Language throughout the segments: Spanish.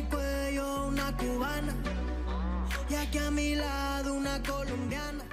Mi cuello una cubana y aquí a mi lado una colombiana.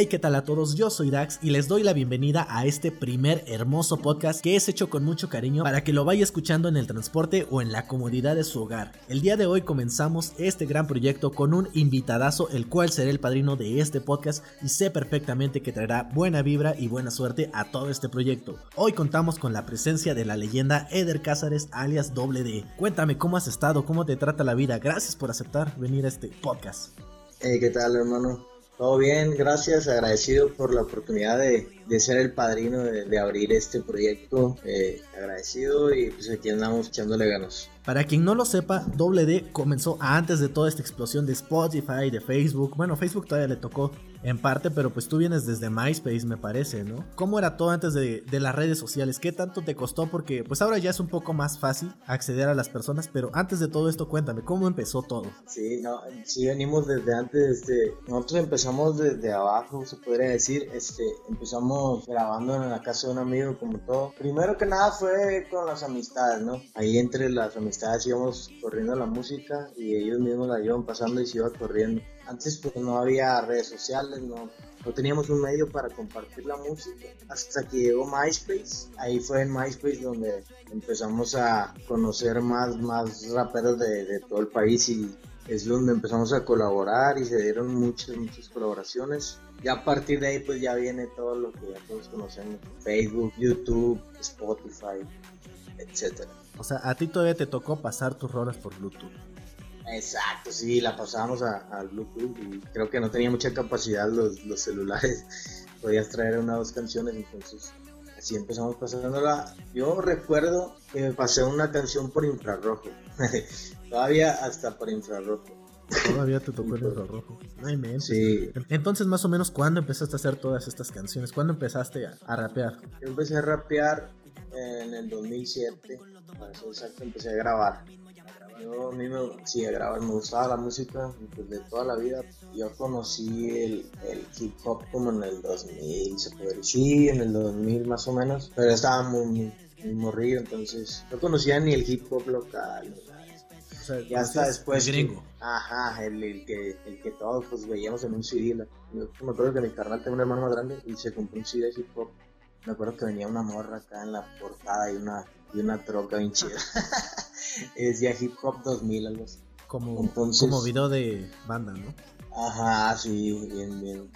Hey, ¿qué tal a todos? Yo soy Dax y les doy la bienvenida a este primer hermoso podcast que es hecho con mucho cariño para que lo vaya escuchando en el transporte o en la comodidad de su hogar. El día de hoy comenzamos este gran proyecto con un invitadazo, el cual será el padrino de este podcast y sé perfectamente que traerá buena vibra y buena suerte a todo este proyecto. Hoy contamos con la presencia de la leyenda Eder Cázares alias Doble D. Cuéntame cómo has estado, cómo te trata la vida. Gracias por aceptar venir a este podcast. Hey, ¿qué tal, hermano? Todo bien, gracias, agradecido por la oportunidad de, de ser el padrino de, abrir este proyecto, eh, agradecido y pues aquí andamos echándole ganas. Para quien no lo sepa, Doble D comenzó antes de toda esta explosión de Spotify, de Facebook. Bueno, Facebook todavía le tocó en parte, pero pues tú vienes desde MySpace, me parece, ¿no? ¿Cómo era todo antes de, las redes sociales? ¿Qué tanto te costó? Porque pues ahora ya es un poco más fácil acceder a las personas, pero antes de todo esto, cuéntame, ¿cómo empezó todo? Sí, no, sí venimos desde antes, este, nosotros empezamos desde abajo, se podría decir, este, empezamos grabando en la casa de un amigo, como todo. Primero que nada fue con las amistades, ¿no? Ahí entre las amistades íbamos corriendo la música y ellos mismos la iban pasando y se iba corriendo antes pues no había redes sociales, no, no teníamos un medio para compartir la música hasta que llegó MySpace. Ahí fue en MySpace donde empezamos a conocer más, más raperos de, de todo el país y es donde empezamos a colaborar y se dieron muchas, muchas colaboraciones. Y a partir de ahí pues ya viene todo lo que ya todos conocemos, Facebook, YouTube, Spotify, etc. O sea, a ti todavía te tocó pasar tus rolas por Bluetooth. Exacto, sí, la pasábamos al Bluetooth y creo que no tenía mucha capacidad los, los celulares. Podías traer una o dos canciones, entonces así empezamos pasándola. Yo recuerdo que me pasé una canción por infrarrojo. Todavía hasta por infrarrojo. Todavía te tocó el infrarrojo. Ay. Sí. Entonces, más o menos, ¿cuándo empezaste a hacer todas estas canciones? ¿Cuándo empezaste a, a rapear? Yo empecé a rapear en el 2007. Para eso exacto, empecé a grabar. Yo a mí me, sí, a grabar, me gustaba la música pues, de toda la vida. Yo conocí el, el, hip hop como en el 2000, se puede decir, sí, en el 2000 más o menos, pero estaba muy, muy, muy morrido, entonces no conocía ni el hip hop local. O sea, y hasta después. El gringo. Que, ajá, el, el, que, el que todos pues, veíamos en un CD. La, yo me acuerdo que mi carnal tenía un hermano más grande y se compró un CD de hip hop. Me acuerdo que venía una morra acá en la portada y una, y una troca bien chida. decía Hip Hop 2000, algo así. Como, Entonces, como video de banda, ¿no? Ajá, sí, bien, bien.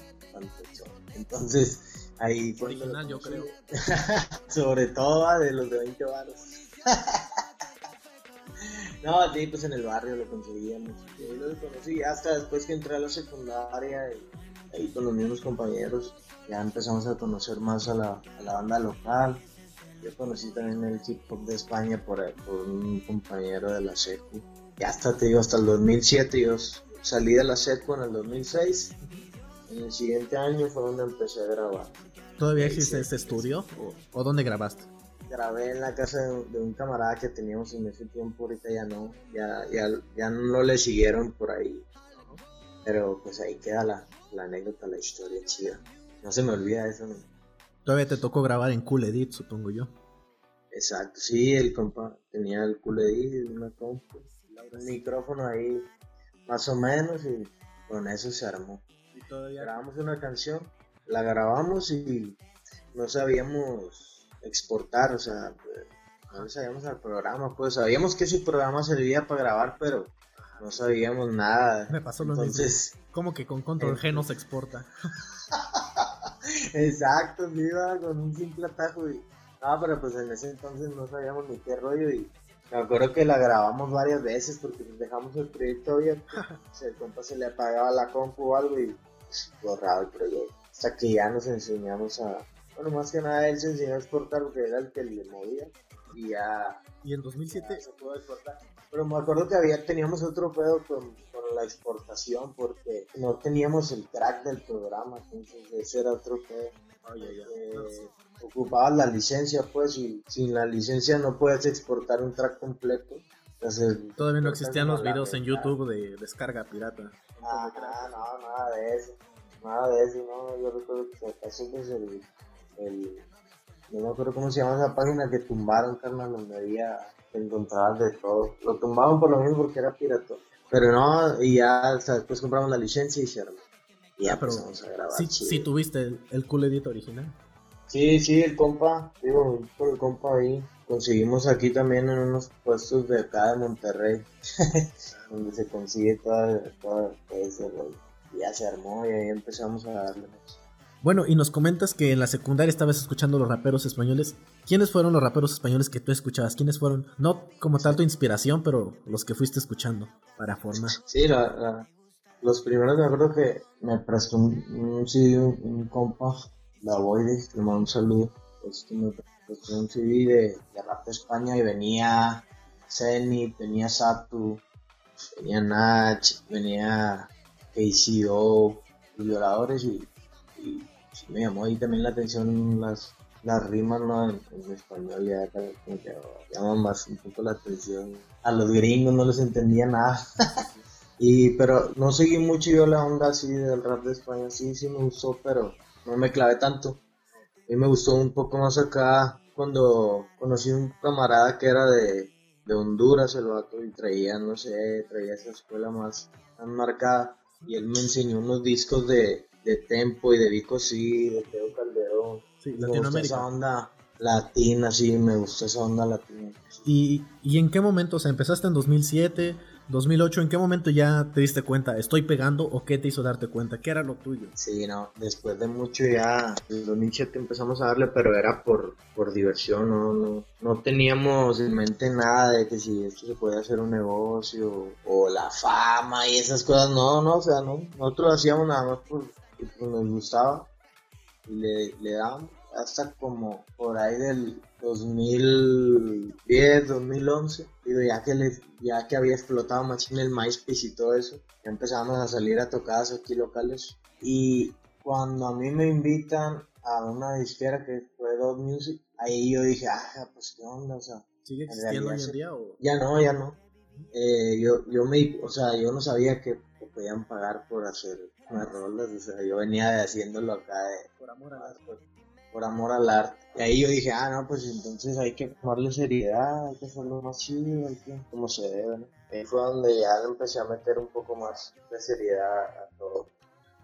Entonces, ahí fue. Original, yo creo. Sobre todo de los de 20 baros. no, sí, pues en el barrio lo conseguíamos. Yo lo conocí hasta después que entré a la secundaria, y ahí con los mismos compañeros, ya empezamos a conocer más a la, a la banda local. Yo conocí también el hip hop de España por, por un compañero de la SECU. Y hasta te digo, hasta el 2007 yo salí de la SECU en el 2006. En el siguiente año fue donde empecé a grabar. ¿Todavía existe este estudio? ¿O, ¿O, dónde grabaste? Grabé en la casa de, de, un camarada que teníamos en ese tiempo, ahorita ya no, ya, ya, ya no le siguieron por ahí. Pero pues ahí queda la, la anécdota, la historia chida. No se me olvida eso. ¿no? Todavía te tocó grabar en Cool Edit, supongo yo. Exacto, sí, el compa tenía el Cool Edit, una compu, un micrófono ahí, más o menos, y con eso se armó. ¿Y todavía? Grabamos una canción, la grabamos y no sabíamos exportar, o sea, no sabíamos al programa, pues sabíamos que ese programa servía para grabar, pero no sabíamos nada. Me pasó lo Entonces, mismo. ¿Cómo que con control G no se exporta? Exacto, me iba con un simple atajo y... Ah, pero pues en ese entonces no sabíamos ni qué rollo y me acuerdo que la grabamos varias veces porque dejamos el proyecto abierto. el compa se le apagaba la compu o algo y borraba el proyecto. Hasta que ya nos enseñamos a... Bueno, más que nada él se enseñó a exportar porque era el que le movía y ya... ¿Y en 2007? se pudo exportar. Pero me acuerdo que había, teníamos otro pedo con, con, la exportación porque no teníamos el crack del programa, entonces ese era otro pedo. Oh, yeah, yeah. Eh, ocupabas la licencia pues y sin la licencia no puedes exportar un track completo. Entonces, Todavía no existían los videos en YouTube de descarga pirata. Ah, no, nada de eso. Nada de eso, no. Yo recuerdo que acaso pues el, el no me acuerdo cómo se llama esa página que tumbaron, carnal, donde había encontrabas de todo. Lo tumbaban por lo mismo porque era pirata. Pero no, y ya, o sea, después compramos la licencia y hicieron. Y ya pero empezamos a grabar. Sí, tuviste el, el Cool Edit original. Sí, sí, el compa, digo, por el compa ahí. Conseguimos aquí también en unos puestos de acá de Monterrey, donde se consigue toda, toda, todo ese ya se armó y ahí empezamos a darle. Bueno, y nos comentas que en la secundaria estabas escuchando los raperos españoles. ¿Quiénes fueron los raperos españoles que tú escuchabas? ¿Quiénes fueron? No como tal tu inspiración, pero los que fuiste escuchando para formar. Sí, la, los primeros me acuerdo que me prestó un, un CD, un, compa, la Boide, le mando un saludo. Este, me prestó un CD de, de de España y venía Zenith, venía Satu, venía Nach, venía KCO, los violadores y, y me llamó ahí también la atención las, las rimas ¿no? en, español ya como que llaman más un poco la atención. A los gringos no les entendía nada. Y, pero no seguí mucho yo la onda así del rap de España, sí, sí me gustó, pero no me clavé tanto. A mí me gustó un poco más acá cuando conocí un camarada que era de, de Honduras, el vato, y traía, no sé, traía esa escuela más, más marcada. Y él me enseñó unos discos de, de Tempo y de Vico sí, de Teo Calderón. Sí, Me gustó esa Latinoamérica. onda latina, sí, me gustó esa onda latina. ¿Y, ¿Y en qué momento? O sea, empezaste en 2007, 2008. ¿En qué momento ya te diste cuenta? ¿Estoy pegando o qué te hizo darte cuenta? ¿Qué era lo tuyo? Sí, no, después de mucho ya, en 2007 empezamos a darle, pero era por, por diversión, no, no, no teníamos en mente nada de que si esto se podía hacer un negocio o la fama y esas cosas, no, no, o sea, no, nosotros hacíamos nada más por, porque nos gustaba y le, le dábamos hasta como por ahí del 2010, 2011, digo, ya que, le, ya que había explotado más en el MySpace y todo eso, ya empezamos a salir a tocadas aquí locales y cuando a mí me invitan a una disquera que fue Dot Music, ahí yo dije, ah, pues qué onda, o sea, ¿Sigue En existiendo hoy en día o...? ya no, ya no. Eh, yo, yo me, o sea, yo no sabía que podían pagar por hacer unas rolas, o sea, yo venía haciéndolo acá de, Por amor a por, por amor al arte. Y ahí yo dije, ah, no, pues entonces hay que tomarle seriedad, hay que hacerlo más chido, hay que, como se debe, ¿no? Ahí fue donde ya le empecé a meter un poco más de seriedad a todo.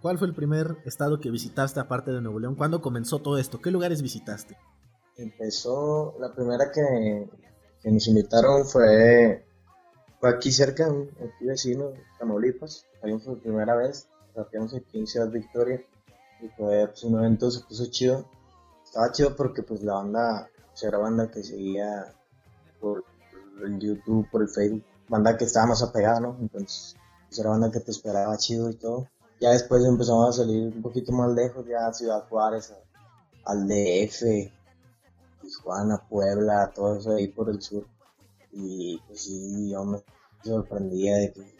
¿Cuál fue el primer estado que visitaste aparte de Nuevo León? ¿Cuándo comenzó todo esto? ¿Qué lugares visitaste? Empezó, la primera que, que nos invitaron fue, fue aquí cerca, aquí vecino, Tamaulipas. Ahí fue la primera vez, aquí en Ciudad Victoria. Y fue pues, un evento, se puso chido. Estaba chido porque pues la banda, pues, era banda que seguía por el YouTube, por el Facebook, banda que estaba más apegada, ¿no? Entonces, pues, era banda que te esperaba chido y todo. Ya después empezamos a salir un poquito más lejos, ya a Ciudad Juárez, al DF, Tijuana, Puebla, todo eso ahí por el sur. Y pues sí, yo me sorprendía de que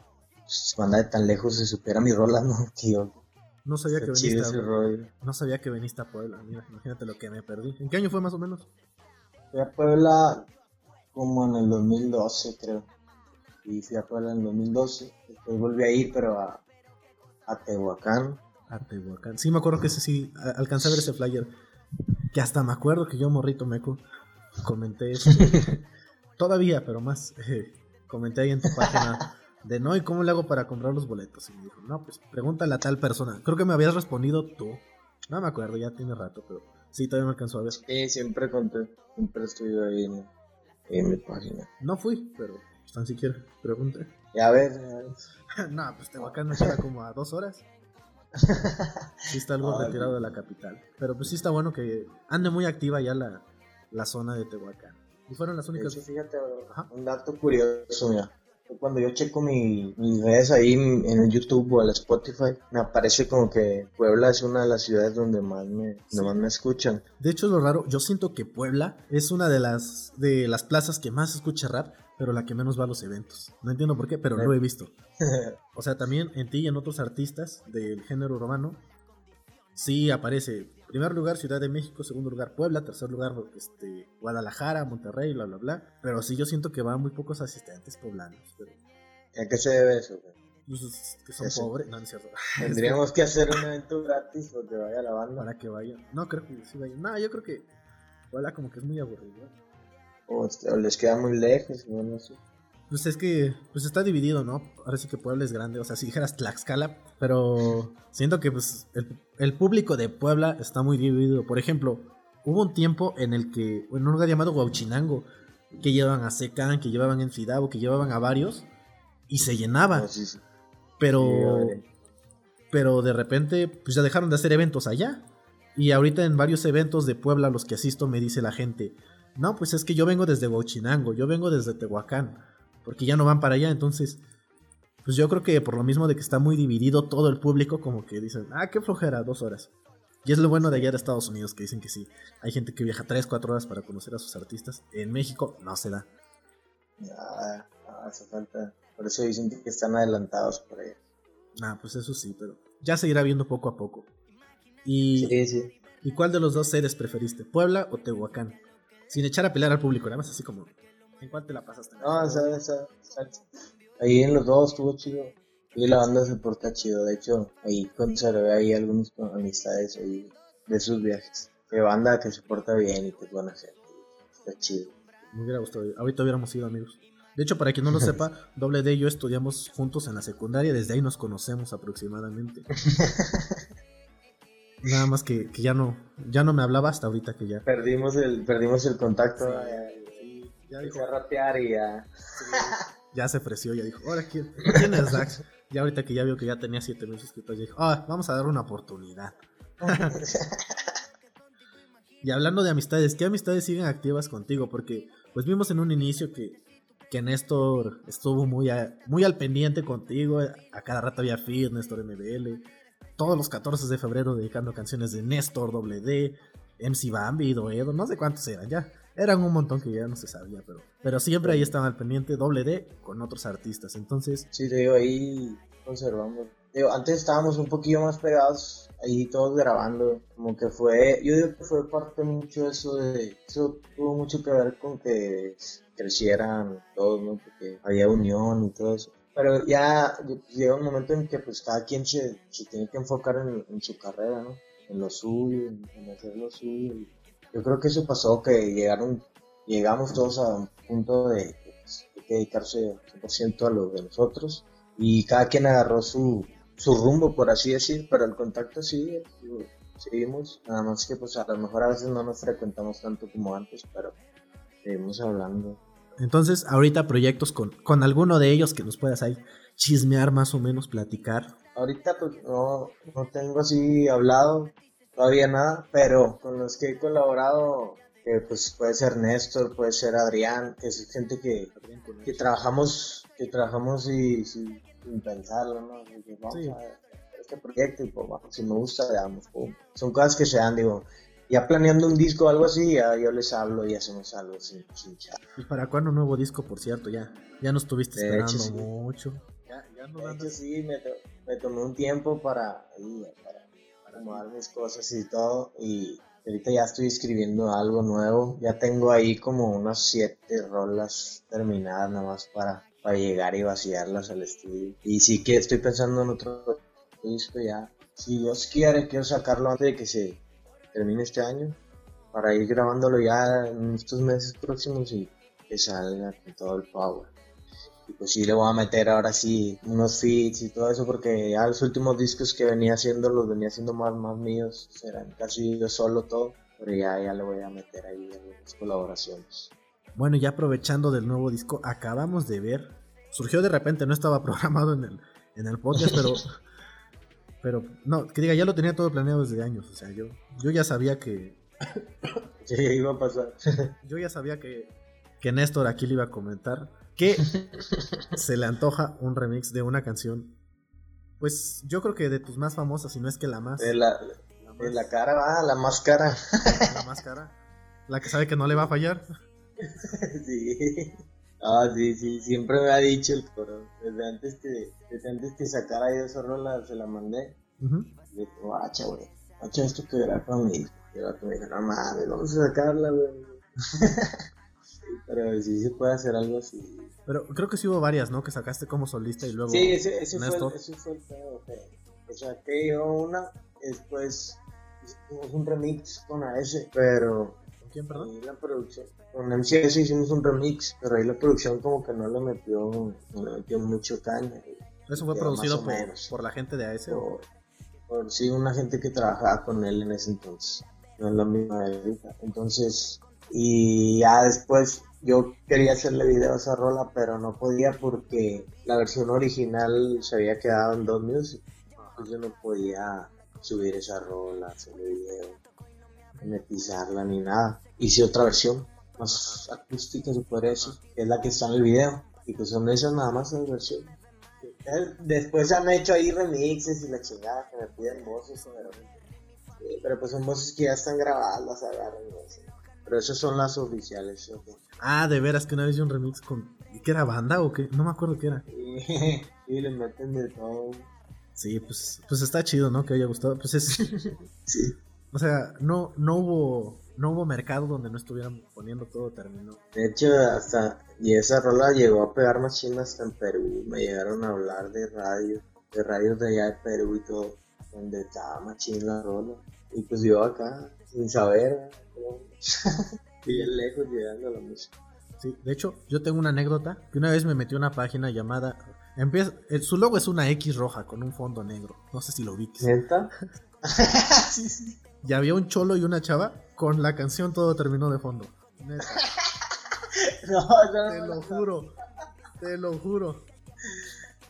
pues, banda de tan lejos se supiera mi rola, ¿no? Yo, No sabía que está veniste a... rollo. No sabía que veniste a Puebla. Mira, imagínate lo que me perdí. ¿En qué año fue más o menos? Fui a Puebla como en el 2012, creo. Y fui a Puebla en el 2012. Después volví a ir, pero a, a Tehuacán. A Tehuacán. Sí, me acuerdo que ese sí, alcancé a ver ese flyer. Que hasta me acuerdo que yo, morrito meco, comenté eso. Todavía, pero más. eh, comenté ahí en tu página de no, ¿y cómo le hago para comprar los boletos? Y me dijo, no, pues pregúntale a tal persona. Creo que me habías respondido tú. No me acuerdo, ya tiene rato, pero sí, todavía me alcanzó a ver. Sí, siempre conté, siempre estuve ahí en, en mi página. No fui, pero pues, tan siquiera pregunté. Ya ves, ya ves. no, pues Tehuacán queda como a dos horas. Sí está algo retirado de la capital. Pero pues sí está bueno que ande muy activa ya la, la zona de Tehuacán. Y fueron las De únicas... hecho, fíjate, Ajá. un dato curioso, mira. Cuando yo checo mi- mis redes ahí en el YouTube o el Spotify, me aparece como que Puebla es una de las ciudades donde más me, donde más me escuchan. De hecho, lo raro, yo siento que Puebla es una de las, de las plazas que más escucha rap, pero la que menos va a los eventos. No entiendo por qué, pero lo he visto. O sea, también en ti y en otros artistas del género urbano, sí aparece, primer lugar Ciudad de México, segundo lugar Puebla, tercer lugar este, Guadalajara, Monterrey, bla, bla, bla. Pero sí yo siento que van muy pocos asistentes poblanos. Pero, ¿A qué se debe eso? güey? pues, es que son Eso. pobres, no, no es cierto. Tendríamos que hacer un evento gratis porque vaya la banda. Para que vayan. No, creo que sí vayan. No, yo creo que Puebla como que es muy aburrido. o, o les queda muy lejos, no sé. Pues es que pues está dividido, ¿no? Ahora sí que Puebla es grande, o sea, si dijeras Tlaxcala, pero siento que pues el, el público de Puebla está muy dividido. Por ejemplo, hubo un tiempo en el que, en un lugar llamado Huauchinango, que llevaban a Secan, que llevaban en Fidabo, que llevaban a varios, y se llenaba. Sí, sí. Pero, Sí, pero de repente, pues ya dejaron de hacer eventos allá. Y ahorita en varios eventos de Puebla a los que asisto me dice la gente, no, pues es que yo vengo desde Huachinango, yo vengo desde Tehuacán, porque ya no van para allá, entonces, pues yo creo que por lo mismo de que está muy dividido todo el público, como que dicen, ah, qué flojera, dos horas. Y es lo bueno de allá de Estados Unidos, que dicen que sí, hay gente que viaja 3, 4 horas para conocer a sus artistas. En México no se da. Ah, hace falta. Por eso dicen que están adelantados por ahí. Ah, pues eso sí, pero ya se irá viendo poco a poco. Y, Sí, sí. ¿Y cuál de los dos sedes preferiste, Puebla o Tehuacán? Sin echar a pelear al público, nada más así como, ¿en cuál te la pasaste? No, exacto. Ahí en los dos estuvo chido. Y la banda se porta chido. De hecho, ahí conservé ahí algunas amistades ahí de sus viajes. De banda que se porta bien y que es buena gente. Está chido. Me hubiera gustado. Ahorita hubiéramos sido amigos. De hecho, para quien no lo sepa, Doble D y yo estudiamos juntos en la secundaria. Desde ahí nos conocemos aproximadamente. Nada más que, que ya no ya no me hablaba hasta ahorita que ya. Perdimos el, perdimos el contacto. Sí, ya a rapear y ya. Ya se ofreció, ya dijo, ahora quién, ¿quién es Dax? Ya ahorita que ya vio que ya tenía 7000 suscriptores, ya dijo, ah, vamos a dar una oportunidad. Y hablando de amistades, ¿qué amistades siguen activas contigo? Porque pues vimos en un inicio que, que Néstor estuvo muy, a- muy al pendiente contigo, a cada rato había feed, Néstor MBL, todos los 14 de febrero dedicando canciones de Néstor, Doble D, MC Bambi, Doedo, no sé cuántos eran ya. Eran un montón que ya no se sabía, pero, pero siempre ahí estaban al pendiente Doble D con otros artistas. Entonces, Sí, te digo, ahí conservamos. Digo, antes estábamos un poquillo más pegados, ahí todos grabando. Como que fue, yo digo que fue parte mucho eso de, eso tuvo mucho que ver con que crecieran todos, ¿no? Porque había unión y todo eso. Pero ya llega un momento en que pues cada quien se, se tiene que enfocar en, en su carrera, ¿no? En lo suyo, en, en hacer lo suyo. Y Yo creo que eso pasó, que llegaron, llegamos todos a un punto de, que dedicarse 100% a lo de nosotros y cada quien agarró su, su rumbo, por así decir, pero el contacto sigue, digo, seguimos, nada más que pues a lo mejor a veces no nos frecuentamos tanto como antes, pero seguimos hablando. entonces ahorita proyectos con, con alguno de ellos que nos puedas ahí chismear más o menos, platicar. Ahorita pues no, no tengo así hablado, todavía nada, pero con los que he colaborado, que pues puede ser Néstor, puede ser Adrián, que es gente que, que trabajamos, que trabajamos y, sin, sin pensarlo, ¿no? Así que vamos Sí. a hacer este proyecto y pues vamos, si me gusta, damos, pum. Son cosas que se dan, digo, ya planeando un disco o algo así, ya yo les hablo y hacemos algo sin, sin chat. ¿Y para cuándo un nuevo disco, por cierto? Ya, ya no estuviste De esperando hecho, sí. mucho. Ya, ya no De hecho, sí, me, to- me tomé un tiempo para, ahí, para acomodar mis cosas y todo. Y ahorita ya estoy escribiendo algo nuevo. Ya tengo ahí como unas siete rolas terminadas nada más para, para llegar y vaciarlas al estudio. Y sí que estoy pensando en otro disco ya. Si Dios quiere, quiero sacarlo antes de que se termine este año. Para ir grabándolo ya en estos meses próximos y que salga con todo el power. Y pues sí le voy a meter ahora sí unos feats y todo eso porque ya los últimos discos que venía haciendo los venía haciendo más, más míos, eran casi yo solo todo, pero ya, ya le voy a meter ahí algunas colaboraciones. Bueno, ya aprovechando del nuevo disco, acabamos de ver. Surgió de repente, no estaba programado en el, en el podcast, pero. pero, no, que diga, ya lo tenía todo planeado desde años. O sea, yo, yo ya sabía que. Sí, iba a pasar. Yo ya sabía que, que Néstor aquí le iba a comentar que se le antoja un remix de una canción. Pues yo creo que de tus más famosas, si no es que la más. De la, la, de más la cara, va, la máscara. la más cara. La que sabe que no le va a fallar. sí. Ah, sí, sí, siempre me ha dicho el coro. Desde antes que, desde antes que sacara yo esa rola, se la mandé. Ujú. Y le digo, guacha, güey, guacha, esto que era para mí. Y el me dijo, no mames, vamos a sacarla, güey. Pero sí se puede hacer algo así. Pero creo que sí hubo varias, ¿no? Que sacaste como solista y luego. Sí, ese, fue, ese fue el pedo, o sea, que yo una, después hicimos un remix con AS, pero quién, perdón? Ahí la producción. Con MCS hicimos un remix, pero ahí la producción como que no le metió, no le metió mucho caña. Eso fue producido por, por la gente de AS. Por, por sí, una gente que trabajaba con él en ese entonces. No es la misma ahorita. Entonces, y ya después yo quería hacerle video a esa rola, pero no podía porque la versión original se había quedado en dos music. Entonces yo no podía subir esa rola, hacerle video, monetizarla ni nada. Hice otra versión, más acústica se podría que es la que está en el video. Y pues son esas nada más las versiones. Eh, Después han hecho ahí remixes y la chingada que me piden voces, pero, sí, pero pues son voces que ya están grabadas, las agarran. Pero esas son las oficiales. ¿sí? Ah, de veras que una vez hice un remix con. ¿y ¿Qué era banda o qué? No me acuerdo qué era. Y le meten de todo. Sí, pues, pues está chido, ¿no? Que haya gustado. Pues es. Sí. o sea, no, no hubo. No hubo mercado donde no estuvieran poniendo todo terminó. De hecho, hasta. Y esa rola llegó a pegar más chinas hasta en Perú. Me llegaron a hablar de radio, de radios de allá de Perú y todo, donde estaba más la rola. Y pues yo acá, sin saber, ¿no? bien lejos llegando a la música. Sí, de hecho, yo tengo una anécdota que una vez me metí a una página llamada. Empieza, eh, su logo es una X roja con un fondo negro. No sé si lo ubiques. ¿Neta? sí, sí. Y había un cholo y una chava con la canción Todo terminó de fondo. Neta, No, no, te no, lo juro. Te lo juro.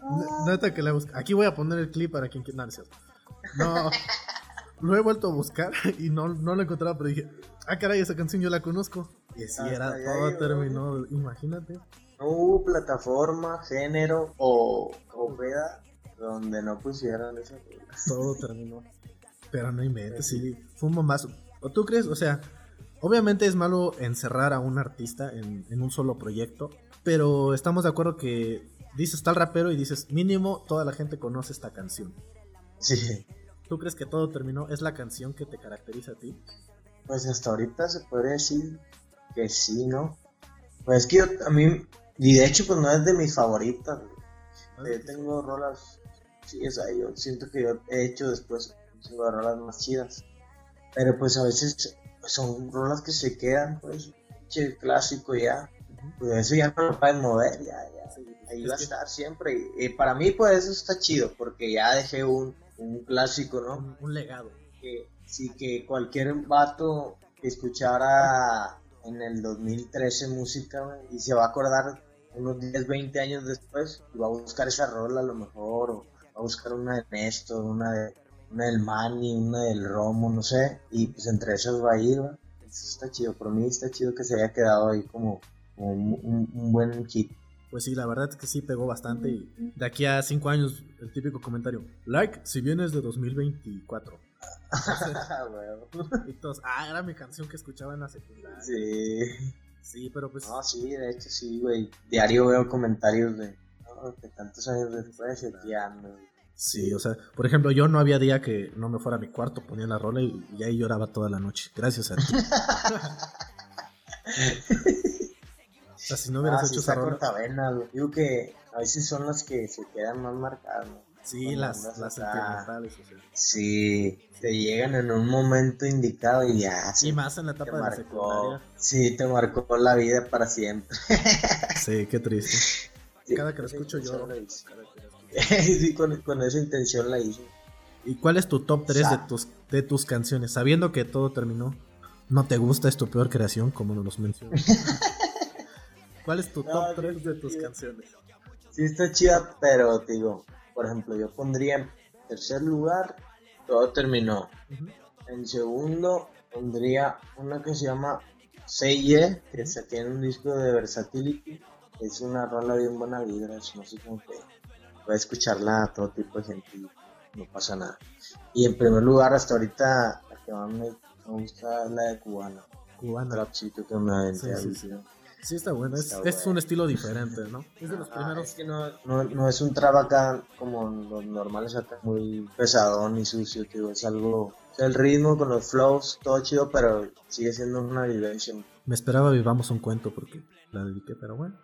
Ne- Neta que la busqué. Aquí voy a poner el clip para quien quiera. No, Lo he vuelto a buscar y no, no lo encontraba, pero dije, ah, caray, esa canción yo la conozco. Y Hasta era, todo llegó. terminó. Imagínate. No hubo plataforma, género o, o veda donde no pusieran esa. Todo terminó. Pero no inventes, sí. Fue un. ¿O tú crees? O sea, obviamente es malo encerrar a un artista en, en un solo proyecto. Pero estamos de acuerdo que dices tal rapero y dices, mínimo toda la gente conoce esta canción. Sí. ¿Tú crees que todo terminó? ¿Es la canción que te caracteriza a ti? Pues hasta ahorita se podría decir que sí, ¿no? Pues es que yo, a mí, y de hecho, pues no es de mis favoritas. Yo tengo rolas, sí, o sea, yo siento que yo he hecho después de rolas más chidas. Pero pues a veces son rolas que se quedan, pues, clásico ya. Pues eso ya no lo pueden mover, ya, ya. Ahí va a estar siempre. Y, y para mí, pues eso está chido, porque ya dejé un, un clásico, ¿no? Un, un legado. que sí que cualquier vato que escuchara en el 2013 música y se va a acordar unos 10, 20 años después y va a buscar esa rola a lo mejor o va a buscar una de Néstor, una de una del Manny, una del Romo, no sé, y pues entre esas va a ir. Eso está chido, por mí está chido que se haya quedado ahí como, como un, un- un buen hit. Pues sí, la verdad es que sí pegó bastante. Y de aquí a cinco años, el típico comentario: like si vienes de 2024. Güey. Y todos, ah, era mi canción que escuchaba en la secundaria. sí. Sí, pero pues. No, sí, de hecho sí, güey. Diario veo comentarios de, no, que tantos años después ya ando. Sí, o sea, por ejemplo, yo no había día que no me fuera a mi cuarto, ponía la rola y, y ahí lloraba toda la noche. Gracias a ti. sea, si no hubieras Ah, hecho sí, esa rola. güey. Digo que a veces son las que se quedan más marcadas, ¿no? Sí, Cuando las, las acá. sentimentales, o sea. Sí, te llegan en un momento indicado y ya. Y sí, más en la etapa de la marcó. secundaria. Sí, te marcó la vida para siempre. Sí, qué triste. Sí, Cada que lo escucho la hice. sí, con, con esa intención la hice. ¿Y cuál es tu top 3 de tus, de tus canciones? Sabiendo que todo terminó, ¿no te gusta? ¿Es tu peor creación? Como nos mencionas. ¿Cuál es tu No, top sí, 3 de tus sí. canciones? Sí está chida, pero digo, por ejemplo, yo pondría en tercer lugar, todo terminó. En segundo, pondría una que se llama Yeah, que se tiene un disco de Versatility. Es una rola bien buena vibra, es música que puede escucharla a todo tipo de gente y no pasa nada. Y en primer lugar, hasta ahorita, la que más me, gusta es la de Cubana. Cubana. Trapcito que me aventé Sí, sí, ahí. sí. Sí, está bueno. Es, Está es bueno. un estilo diferente, ¿no? Es de los Ah, primeros. es que no, no, no es un trap acá como los normales acá, muy pesadón y sucio, tío. Es algo, o sea, el ritmo con los flows, todo chido, pero sigue siendo una vivencia. Me esperaba vivamos un cuento porque la dediqué, pero bueno,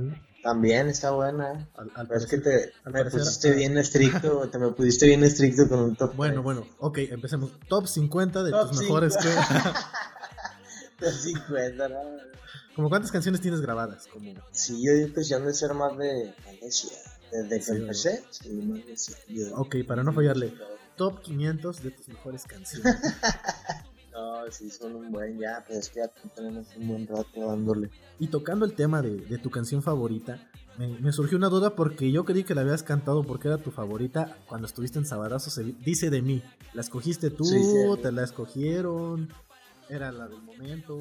bien. También está buena, ¿eh? Al, al Pero es que te al me parecer- pusiste bien estricto, te me pusiste bien estricto con un top. Bueno, tres. bueno, ok, empecemos. Top 50 de Top tus mejores. cinco. 50, ¿no? ¿Como cuántas canciones tienes grabadas? Como... Sí, yo de ser más de. 100. Desde que Sí, empecé, sí, más de 100. Yo- Ok, para no fallarle. Top 500 de tus mejores canciones. No, sí, son un buen ya, pero es que ya tenemos un buen rato dándole. Y tocando el tema de, de tu canción favorita, me, me surgió una duda porque yo creí que la habías cantado porque era tu favorita cuando estuviste en Sabadazo. Se dice de mí. ¿La escogiste tú? Sí, sí. ¿Te la escogieron? ¿Era la del momento?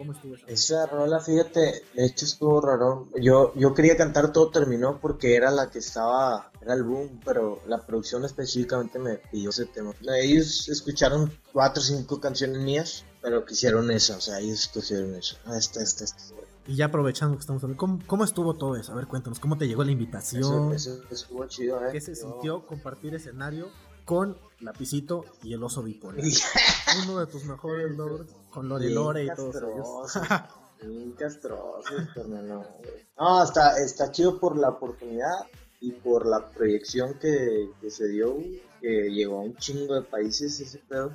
¿Cómo estuvo esa? Esa rola, fíjate, de hecho estuvo raro. Yo, yo quería cantar Todo Terminó porque era la que estaba, era el boom, pero la producción específicamente me pidió ese tema. Ellos escucharon cuatro o cinco canciones mías, pero quisieron esa, o sea, ellos escogieron esa. Ah, esta, esta, esta. Y ya aprovechando que estamos hablando, ¿cómo, cómo estuvo todo eso? A ver, cuéntanos, ¿cómo te llegó la Eso, invitación? eso estuvo chido, ¿eh? ¿Qué se Yo- sintió compartir escenario con Lapicito y el oso bipolar? Uno de tus mejores logros con Lore Bien Lore y todos castroso. ellos. Bien castroso, hermano. No, está, está chido por la oportunidad y por la proyección que, que se dio, que llegó a un chingo de países ese pedo.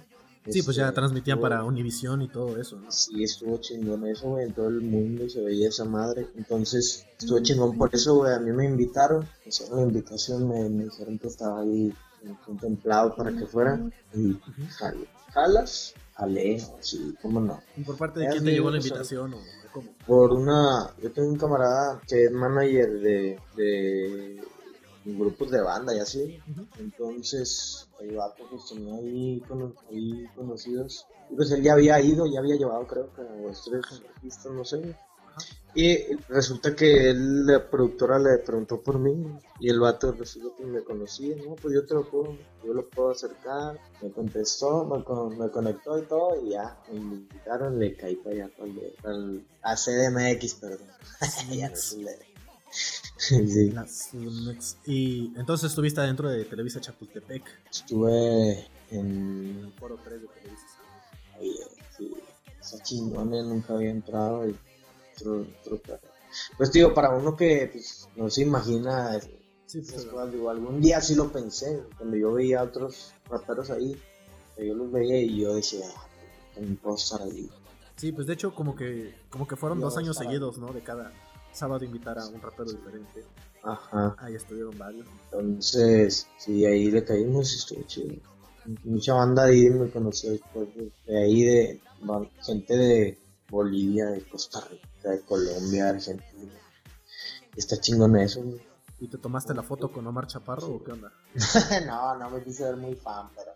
Sí, pues ya Este, transmitían estuvo- para Univision y todo eso, ¿no? Sí, estuvo chingón eso, güey, en todo el mundo se veía esa madre. Entonces, estuvo chingón por eso, güey, a mí me invitaron, hicieron la invitación, me, me dijeron que estaba ahí eh, contemplado para que fuera. Y jalo. ¿Jalas? Jalé, sí, cómo no. ¿Y por parte de quién te llegó la invitación o cómo? Por una, yo tengo un camarada que es manager de, de grupos de banda y así. Entonces, el vato pues tenía ahí, cono- ahí conocidos. Y pues él ya había ido, ya había llevado creo que a los tres artistas, no sé. Y resulta que él, la productora le preguntó por mí y el vato resulta que me conocía, no, pues yo te lo puedo, yo lo puedo acercar, me contestó, me, con- me conectó y todo y ya, me invitaron, le caí para allá, para el, el- a CDMX, perdón. ya no el sí. Y entonces estuviste adentro de Televisa Chapultepec. Estuve en Foro 3 de Televisa. Ahí, sí, esa chingona nunca había entrado y Pues digo, para uno que pues, no se imagina Sí, esas cosas, digo, algún día sí lo pensé, cuando yo veía a otros raperos ahí, yo los veía y yo decía, "Ah, también puedo estar ahí. sí, pues de hecho como que como que fueron Yo dos años seguidos, ¿no? De cada sábado invitar a un rapero diferente. Ajá, Ahí estuvieron varios. entonces, sí, ahí le caímos y estuvo chido. Mucha banda ahí me conoció después de, de ahí, de gente de Bolivia, de Costa Rica, de Colombia, Argentina. Está chingón eso, güey. ¿Y te tomaste la foto con Omar Chaparro o qué onda? no, no me quise ver muy fan, pero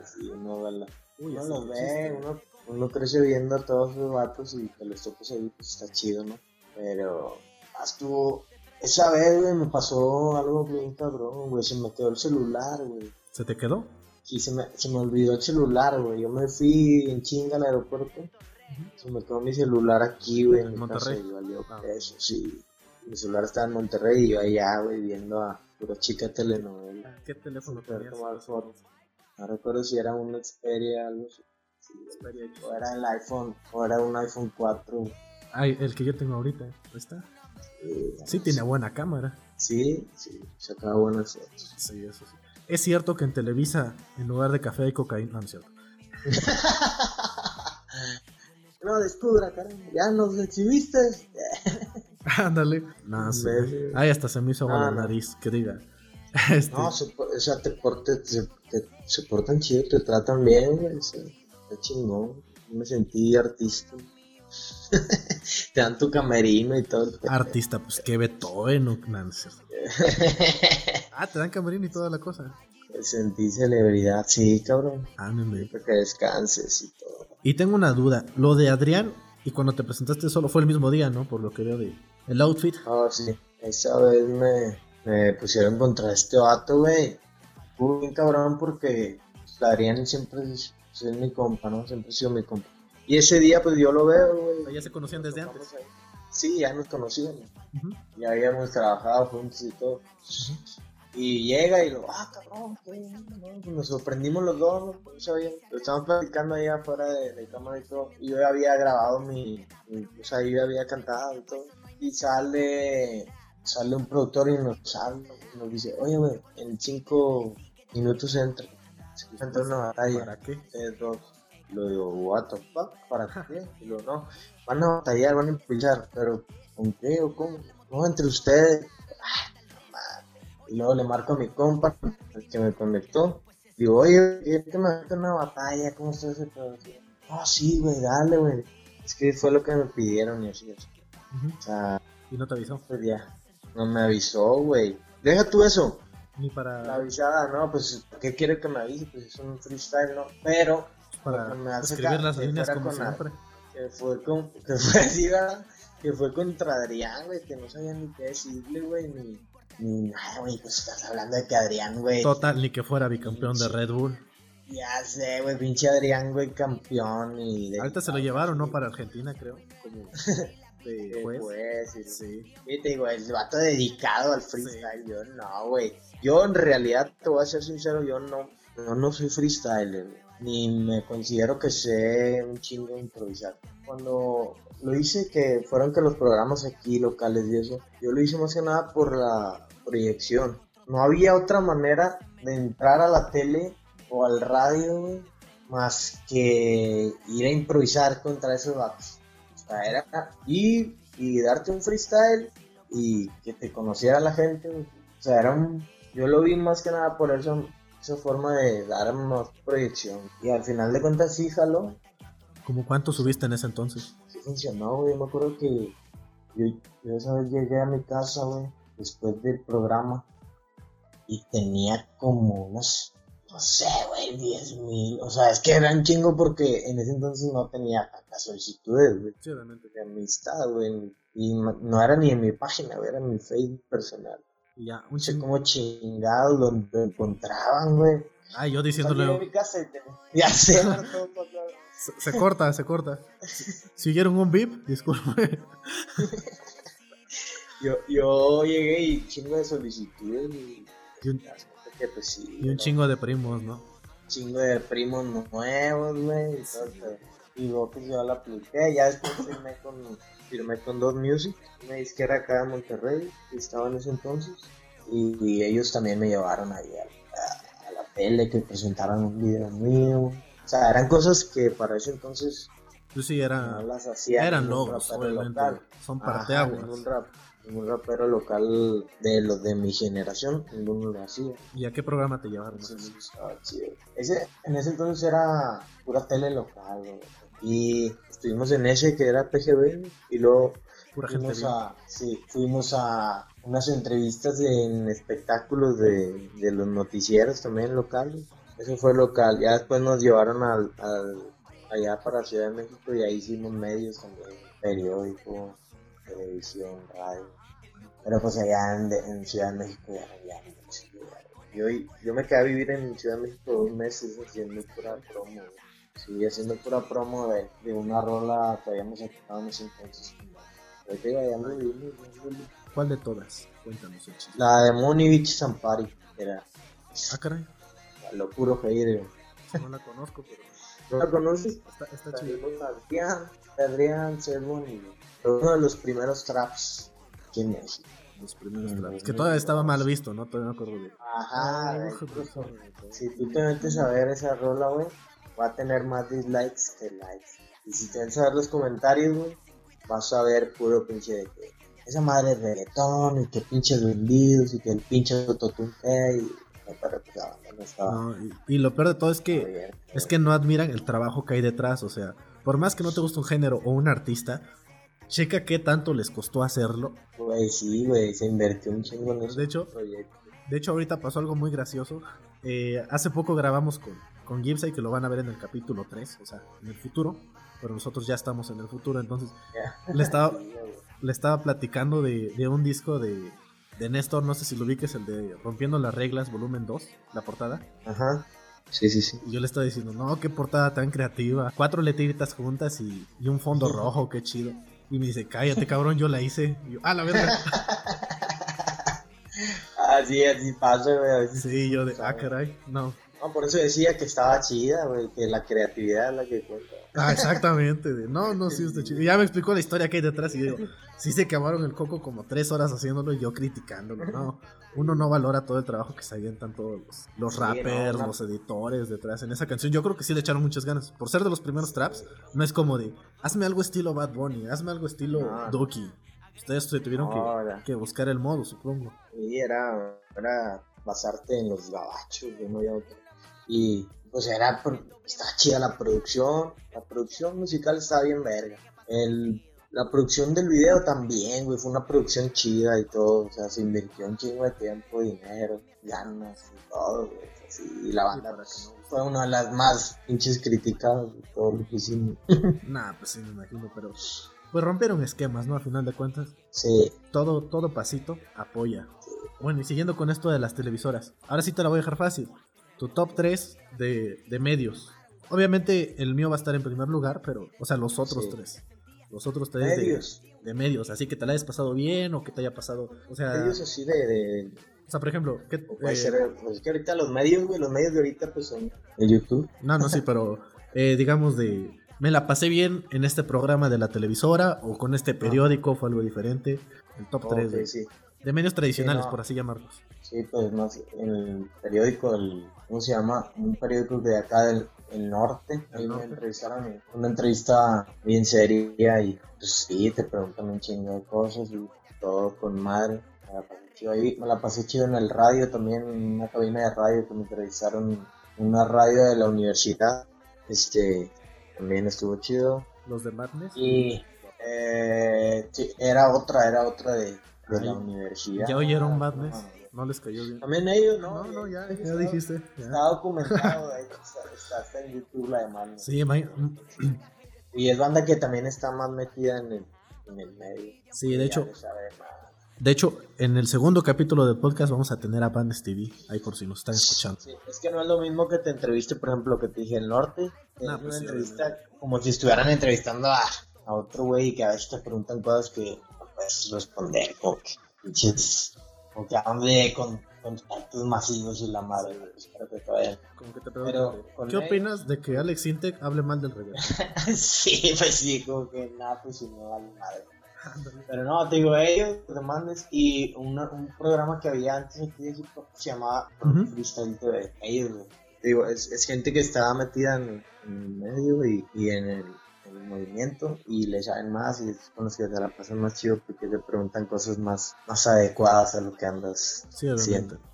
así uno, la- Uy, uno los ve, uno, uno crece viendo a todos esos vatos y que los topos ahí, pues está chido, ¿no? Pero ah, estuvo, esa vez, güey, me pasó algo bien cabrón, güey, se me quedó el celular, güey. ¿Se te quedó? Sí, se me, se me olvidó el celular, güey. Yo me fui en chinga al aeropuerto. Se me quedó mi celular aquí, güey, en ¿En Monterrey? casa y valió Ah. eso, sí. Mi celular estaba en Monterrey y yo allá, güey, viendo a pura chica telenovela. ¿Qué teléfono tenías? tomar fotos. No recuerdo si era un Xperia algo así. Sí, o era el iPhone, o era un iPhone 4. Ay, el que yo tengo ahorita. Ahí está. eh, Sí, tiene buena cámara. Sí, sí, sacaba buenas fotos. Sí, eso sí. Es cierto que en Televisa, en lugar de café hay cocaína. No, no es cierto. No, descubra, caramba, ya nos exhibiste. Ándale. No, sí. Ay, hasta se me hizo agua No, la no. nariz, que diga. Este, No, se, po- o sea, te, porte- se, te- se portan chido, te tratan bien, güey. o sea, está chingón. Yo me sentí artista. te dan tu camerino y todo. artista, pues que Beethoven, no, no, no cierto. Ah, te dan camerino y toda la cosa. Me sentí celebridad, sí, cabrón. Ándale. Para que descanses y todo. Y tengo una duda. Lo de Adrián, y cuando te presentaste solo fue el mismo día, ¿no? Por lo que veo de el outfit. Oh, sí. Esa vez me, me pusieron contra este vato, güey. Fue bien cabrón porque pues, Adrián siempre es, es mi compa, ¿no? Siempre ha sido mi compa. Y ese día, pues yo lo veo, güey. Ya se conocían desde antes. ahí. Sí, ya nos conocíamos. Ya habíamos trabajado juntos y todo. Y llega y lo, ah, cabrón, Nos sorprendimos los dos, ¿no? Sabía. Lo estábamos platicando allá afuera de, de cámara y todo. Y yo había grabado mi, mi- o sea, yo había cantado y todo. Y sale, sale un productor y nos habla, y nos dice, oye, güey, en cinco minutos entra. Se entra una batalla. ¿Para qué? Ustedes dos. Lo digo, what the fuck, ¿para qué? Y lo no, van a batallar, van a impulsar, pero ¿con qué o cómo? No, entre ustedes. Ah, luego le marco a mi compa, el que me conectó. Digo, oye, ¿quieres que me meta una batalla? ¿Cómo está ese pedo? Ah, sí, güey, dale, güey. Es que fue lo que me pidieron y así, así. O sea, Y no te avisó. pues ya, no me avisó, güey. Deja tú eso. Ni La para, avisada, no, pues, ¿qué quiere que me avise? Pues es un freestyle, ¿no? Pero, para me hace escribir las líneas como la- siempre. que fue con, que fue así, ¿verdad? Que fue contra Adrián, güey, que no sabía ni qué decirle, güey, ni, ni nada, güey, pues estás hablando de que Adrián, güey, Total, ni que fuera bicampeón de Red Bull. ya sé, güey, pinche Adrián, güey, campeón y de... Ahorita se lo llevaron, ¿no? Para Argentina, creo. Como y- Sí. Y te digo, el vato dedicado al freestyle, yo no, güey. Yo en realidad, te voy a ser sincero, yo no, no, no soy freestyler, güey. Ni me considero que sé un chingo improvisar. Cuando lo hice, que fueron que los programas aquí locales y eso, yo lo hice más que nada por la proyección. No había otra manera de entrar a la tele o al radio, más que ir a improvisar contra esos vatos. O sea, era ir y darte un freestyle y que te conociera la gente. O sea, era un... Yo lo vi más que nada por eso, esa forma de dar más proyección. Y al final de cuentas sí jaló, ¿Cómo cuánto subiste en ese entonces? sí funcionó, güey. Me acuerdo que yo, yo esa vez llegué a mi casa, güey, después del programa y tenía como unos, no sé, güey, 10 mil. O sea, es que era un chingo porque en ese entonces no tenía tantas solicitudes, güey. Sí, obviamente. de amistad, güey. Y no era ni en mi página, güey, era en mi Facebook personal. Ya, un chingo. cómo chingados lo, lo encontraban, güey. Ah, yo de diciéndole. mi casa y te- Ya sé. Se, se corta, se corta. ¿Siguieron un beep? Disculpe. yo, yo llegué y chingo de solicitudes y... Y un, que, pues, sí, y un ¿no? chingo de primos, ¿no? chingo de primos nuevos, güey. y todo. Y luego pues yo la apliqué, ya después firmé con, firmé con Dot Music, una disquera acá de Monterrey, que estaba en ese entonces. Y, y ellos también me llevaron ahí a, a- a la tele, que presentaron un video mío. O sea, eran cosas que para ese entonces Yo sí no era. las hacía. Eran logros, obviamente. local. Son parteaguas. ningún, rap, ningún rapero local de los de mi generación, ninguno lo hacía. ¿Y a qué programa te llevaron? Entonces, estaba chido. Ese, en ese entonces era pura tele local, güey. Y estuvimos en ese que era PGB y luego Pura fuimos a, sí, fuimos a unas entrevistas en espectáculos de, de los noticieros también locales. Eso fue local. Ya después nos llevaron al, al- allá para Ciudad de México y ahí hicimos medios también, periódico, televisión, radio. Pero pues allá en, en Ciudad de México ya, ya, ya, yo, yo me quedé a vivir en Ciudad de México dos meses haciendo pura promo. Sí, haciendo pura promo de, de una rola que habíamos sacado en ese entonces. ¿Cuál de todas? Cuéntanos chiste. La de Monivich Zampari era Ah, caray. lo puro hate. güey. No la conozco, pero ¿No la conoces? está, está chido. Adrián, Adrián fue uno de los primeros traps aquí en México. Los primeros Mm, tracks. Que todavía estaba mal visto, ¿no? Todavía me acuerdo de. Ajá, Ah, de si tú te metes a ver esa rola, güey, va a tener más dislikes que likes. Y si te metes a ver los comentarios, güey, vas a ver puro pinche de que esa madre es reggaetón y que pinches vendidos y que el pinche autotune que y no, y, y lo peor de todo es que bien. es que no admiran el trabajo que hay detrás. O sea, por más que no te guste un género o un artista, checa qué tanto les costó hacerlo. Güey, sí, güey, se invirtió un chingo en De hecho. De hecho, ahorita pasó algo muy gracioso. Eh, hace poco grabamos con, con Gibsay, que lo van a ver en el capítulo 3, o sea, en el futuro. Pero nosotros ya estamos en el futuro, entonces le estaba, le estaba platicando de, de un disco de, de Néstor, no sé si lo ubiques, el de Rompiendo las Reglas, volumen 2, la portada. Ajá. Sí, sí, sí. Y yo le estaba diciendo, no, qué portada tan creativa. Cuatro letritas juntas y, y un fondo rojo, qué chido. Y me dice, cállate, cabrón, yo la hice. Y yo, ah, la verga. Así, así pasa, güey. Sí, yo de, ah, caray, no. No, por eso decía que estaba chida, güey, que la creatividad es la que cuenta. Ah, exactamente. güey. No, no, sí, está chido. Ya me explicó la historia que hay detrás y digo, sí se quemaron el coco como tres horas haciéndolo y yo criticándolo. No, uno no valora todo el trabajo que se avientan todos los, los Sí, rappers, no, los editores detrás. En esa canción yo creo que sí le echaron muchas ganas. Por ser de los primeros traps, no es como de, hazme algo estilo Bad Bunny, hazme algo estilo No. Duki. Ustedes se tuvieron que, buscar el modo, supongo. Y era, era basarte en los gabachos, güey, no había otro. Y pues era, estaba chida la producción, la producción musical estaba bien verga. El, la producción del video también, güey, fue una producción chida y todo, o sea, se invirtió un chingo de tiempo, dinero, ganas y todo, güey. así, y la banda pues, fue una de las más pinches criticadas de todo lo que hicimos. Nah, pues sí, me imagino, pero pues rompieron esquemas, ¿no? A final de cuentas. Sí, todo, todo pasito apoya. Bueno, y siguiendo con esto de las televisoras, ahora sí te la voy a dejar fácil. Tu top 3 de, de medios. Obviamente el mío va a estar en primer lugar, pero, o sea, los otros Sí. tres. Los otros tres de- medios, De, medios, así que te la hayas pasado bien o que te haya pasado. O sea, medios así de- de, o sea por ejemplo, ¿qué- eh, ser, pues que ahorita los medios, güey, los medios de ahorita pues son el YouTube. no, no, sí, pero eh, digamos de. Me la pasé bien en este programa de la televisora o con este periódico, fue algo diferente. El top 3 Ok, de, sí, de medios tradicionales, no. por así llamarlos. Sí, pues más el periódico, el, ¿cómo se llama? Un periódico de acá del el norte. Ahí ¿El me entrevistaron, una entrevista bien seria y pues sí, te preguntan un chingo de cosas y todo con madre. Me la pasé chido ahí, me la pasé chido en el radio también, en una cabina de radio que me entrevistaron en una radio de la universidad. Este, también estuvo chido. Los de Madness. Y eh, sí, era otra, era otra de, de la universidad. ¿Ya oyeron Madness? No, no. No les cayó bien. También ellos, ¿no? No, no, ya, ya está- dijiste. ya. Está documentado, de hecho, está, está en YouTube la de Madness. Sí, Y es banda que también está más metida en el, en el medio. sí, de hecho, de hecho, en el segundo capítulo del podcast vamos a tener a Bandes TV, ahí por si nos están escuchando. Sí, es que no es lo mismo que te entreviste, por ejemplo, que te dije el norte. Es Ah, una pues sí, entrevista como si estuvieran entrevistando a, a otro güey que a veces te preguntan cosas que no puedes responder, como que pinches, como que hable con contactos masivos y la madre, güey, espero que te vayan. Como que te Pero, pregunto, con ¿qué él- opinas de que Alex Intec hable mal del reggaetón? sí, pues sí, como que nada, pues si no vale madre. Pero no, te digo, ellos, los demandes, y una- un programa que había antes aquí de que se llamaba Ujú. Freestyle TV. Ellos, güey. Te digo, es, es gente que estaba metida en, en el medio y, y en, el, el movimiento y le saben más y es con los que se la pasan más chido porque te preguntan cosas más, más adecuadas a lo que andas Sí.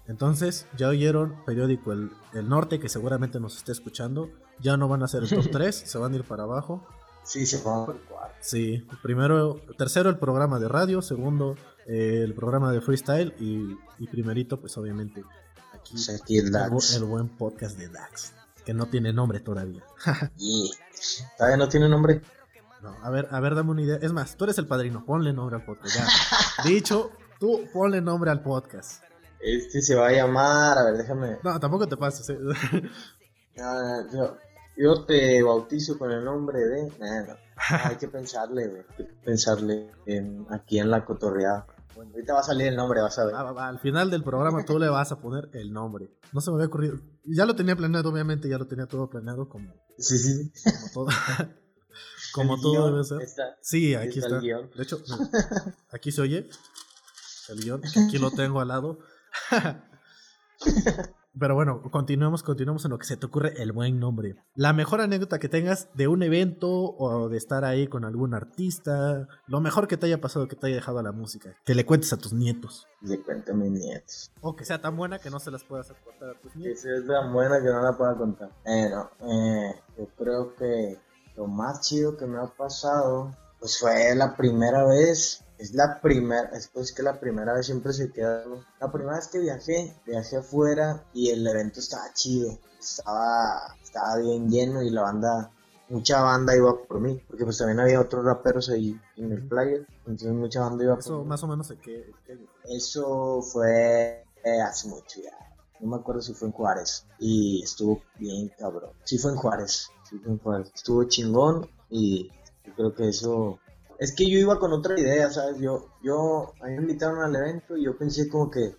Entonces, ya oyeron periódico el, el Norte, que seguramente nos esté escuchando. Ya no van a ser el top 3, se van a ir para abajo. Sí, se van por cuatro. Sí, primero, tercero el programa de radio, segundo eh, el programa de freestyle y, y primerito, pues obviamente aquí el el, Dax. el buen podcast de Dax, que no tiene nombre todavía. ¿Todavía no tiene nombre? No, a ver, a ver, dame una idea. Es más, tú eres el padrino, ponle nombre al podcast. Ya. Dicho, tú ponle nombre al podcast. Este se va a llamar, a ver, déjame. No, tampoco te pases. ¿eh? Ah, yo, yo te bautizo con el nombre de. No. Hay que pensarle, güey. Hay que pensarle en- aquí en la cotorreada. Bueno, ahorita va a salir el nombre, vas a ver. Ah, al final del programa tú le vas a poner el nombre. No se me había ocurrido. Ya lo tenía planeado, obviamente, ya lo tenía todo planeado como, Sí, sí, como todo. como El todo debe ser. está- Sí, aquí está está. el guion. De hecho, aquí se oye el guion, aquí lo tengo al lado. Pero bueno, continuemos, continuemos en lo que se te ocurre el buen nombre. La mejor anécdota que tengas de un evento o de estar ahí con algún artista, lo mejor que te haya pasado, que te haya dejado a la música, que le cuentes a tus nietos. Le cuento a mis nietos. O que sea tan buena que no se las puedas contar a tus nietos. Esa es tan buena que no la puedo contar. Bueno, eh, yo creo que lo más chido que me ha pasado, pues fue la primera vez. Es la primera, es pues que la primera vez siempre se queda. ¿no? La primera vez que viajé, viajé afuera y el evento estaba chido. Estaba, estaba bien lleno y la banda, mucha banda iba por mí, porque pues también había otros raperos ahí en el player. Entonces mucha banda iba por Eso mí. más o menos en qué? Eso fue eh, hace mucho ya. No me acuerdo si fue en Juárez. Y estuvo bien cabrón. Sí fue en Juárez. Sí fue en Juárez. Estuvo chingón y yo creo que eso... Es que yo iba con otra idea, ¿sabes? Yo, yo, a mí me invitaron al evento y yo pensé como que... de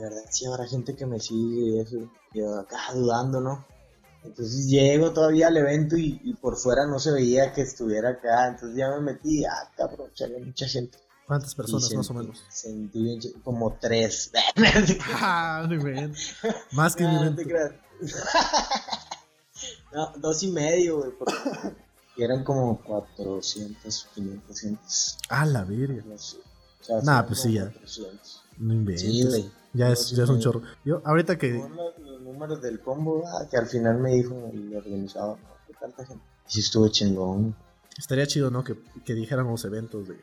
verdad sí habrá gente que me sigue y eso. Yo acá dudando, ¿no? Entonces llego todavía al evento y, y por fuera no se veía que estuviera acá. Entonces ya me metí, ah, cabrón, había mucha gente. ¿Cuántas personas más o sentí- menos? Sentí como tres. Ah, bien. Más que mi No, te evento. creas. no, dos y medio, güey. porque eran como 400, 500 gentes. Ah, la verga. O sea, Nah, pues sí, ya. 400. No inventes. Sí, güey. ya, es, ya es un chorro. Yo, ahorita que. Los, los números del combo, ah, que al final me dijo el organizador, no, qué tanta gente. Sí estuvo chingón. Estaría chido, ¿no? Que, que dijeran los eventos de,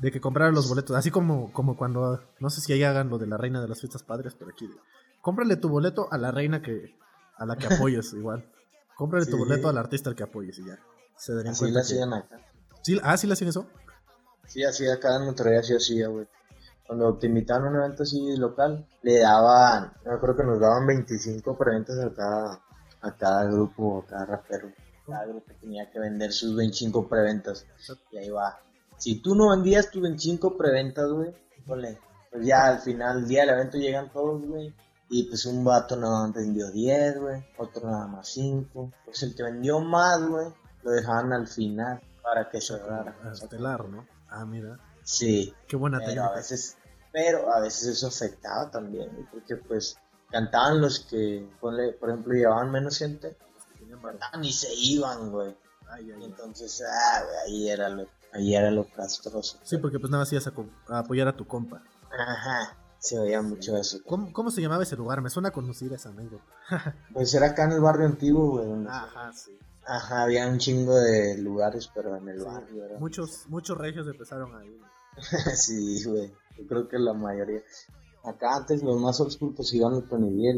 de que compraran los boletos. Así como, como cuando, no sé si ahí hagan lo de la reina de las fiestas padres, pero aquí de, cómprale tu boleto a la reina que, a la que apoyes, igual. Cómprale tu Sí. boleto al artista al que apoyes y ya. Se darían Así cuenta la que- hacían acá. ¿Sí? Ah, sí le hacían eso. Sí, así acá en Monterrey así hacía, güey. Cuando te invitaban a un evento así local, le daban, yo creo que nos daban 25 preventas a cada, a cada grupo, a cada rapero. Cada grupo tenía que vender sus 25 preventas. Y ahí va. Si tú no vendías tus 25 preventas, güey, ponle, pues ya al final del día del evento llegan todos, güey. Y pues un vato nada más vendió 10, güey. Otro nada más 5. Pues el que vendió más, güey, lo dejaban al final para que cerrara. Ah, Estelar, ¿no? Ah, mira. Sí, Qué buena pero a veces, pero a veces eso afectaba también, porque pues cantaban los que, ponle, por ejemplo, llevaban menos gente, cantaban y se iban, güey. Ay, ay, entonces, ah, ahí era lo, ahí era lo castroso. Sí, porque pues nada más ibas a, a apoyar a tu compa. Ajá, se veía mucho eso. ¿Cómo, ¿Cómo se llamaba ese lugar? Me suena conocida esa anécdota. Pues era acá en el barrio antiguo, güey. Ajá, sí. Ajá, había un chingo de lugares, pero en el barrio era. Muchos, muchos regios empezaron ahí. sí, güey. Yo creo que la mayoría. Acá antes los más oscuros pues iban a Tony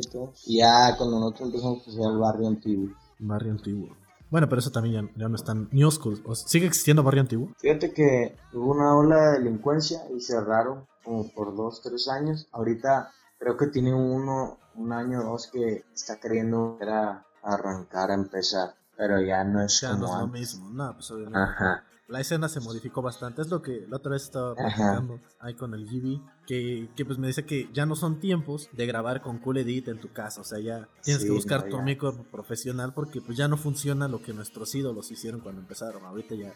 y ya cuando nosotros empezamos pues era el barrio antiguo. Barrio antiguo. Bueno, pero eso también ya, ya no es tan new school. ¿O ¿Sigue existiendo barrio antiguo? Fíjate que hubo una ola de delincuencia y cerraron como por dos, tres años. Ahorita creo que tiene uno, un año o dos que está queriendo era arrancar a empezar. Pero ya no es Ya no como es lo antes. mismo. No, pues obviamente. Ajá. La escena se modificó bastante. Es lo que la otra vez estaba platicando ahí con el GB. Que, que pues me dice que ya no son tiempos de grabar con Cool Edit en tu casa. O sea, ya tienes Sí, que buscar no, tu ya. micro profesional porque pues ya no funciona lo que nuestros ídolos hicieron cuando empezaron. Ahorita ya,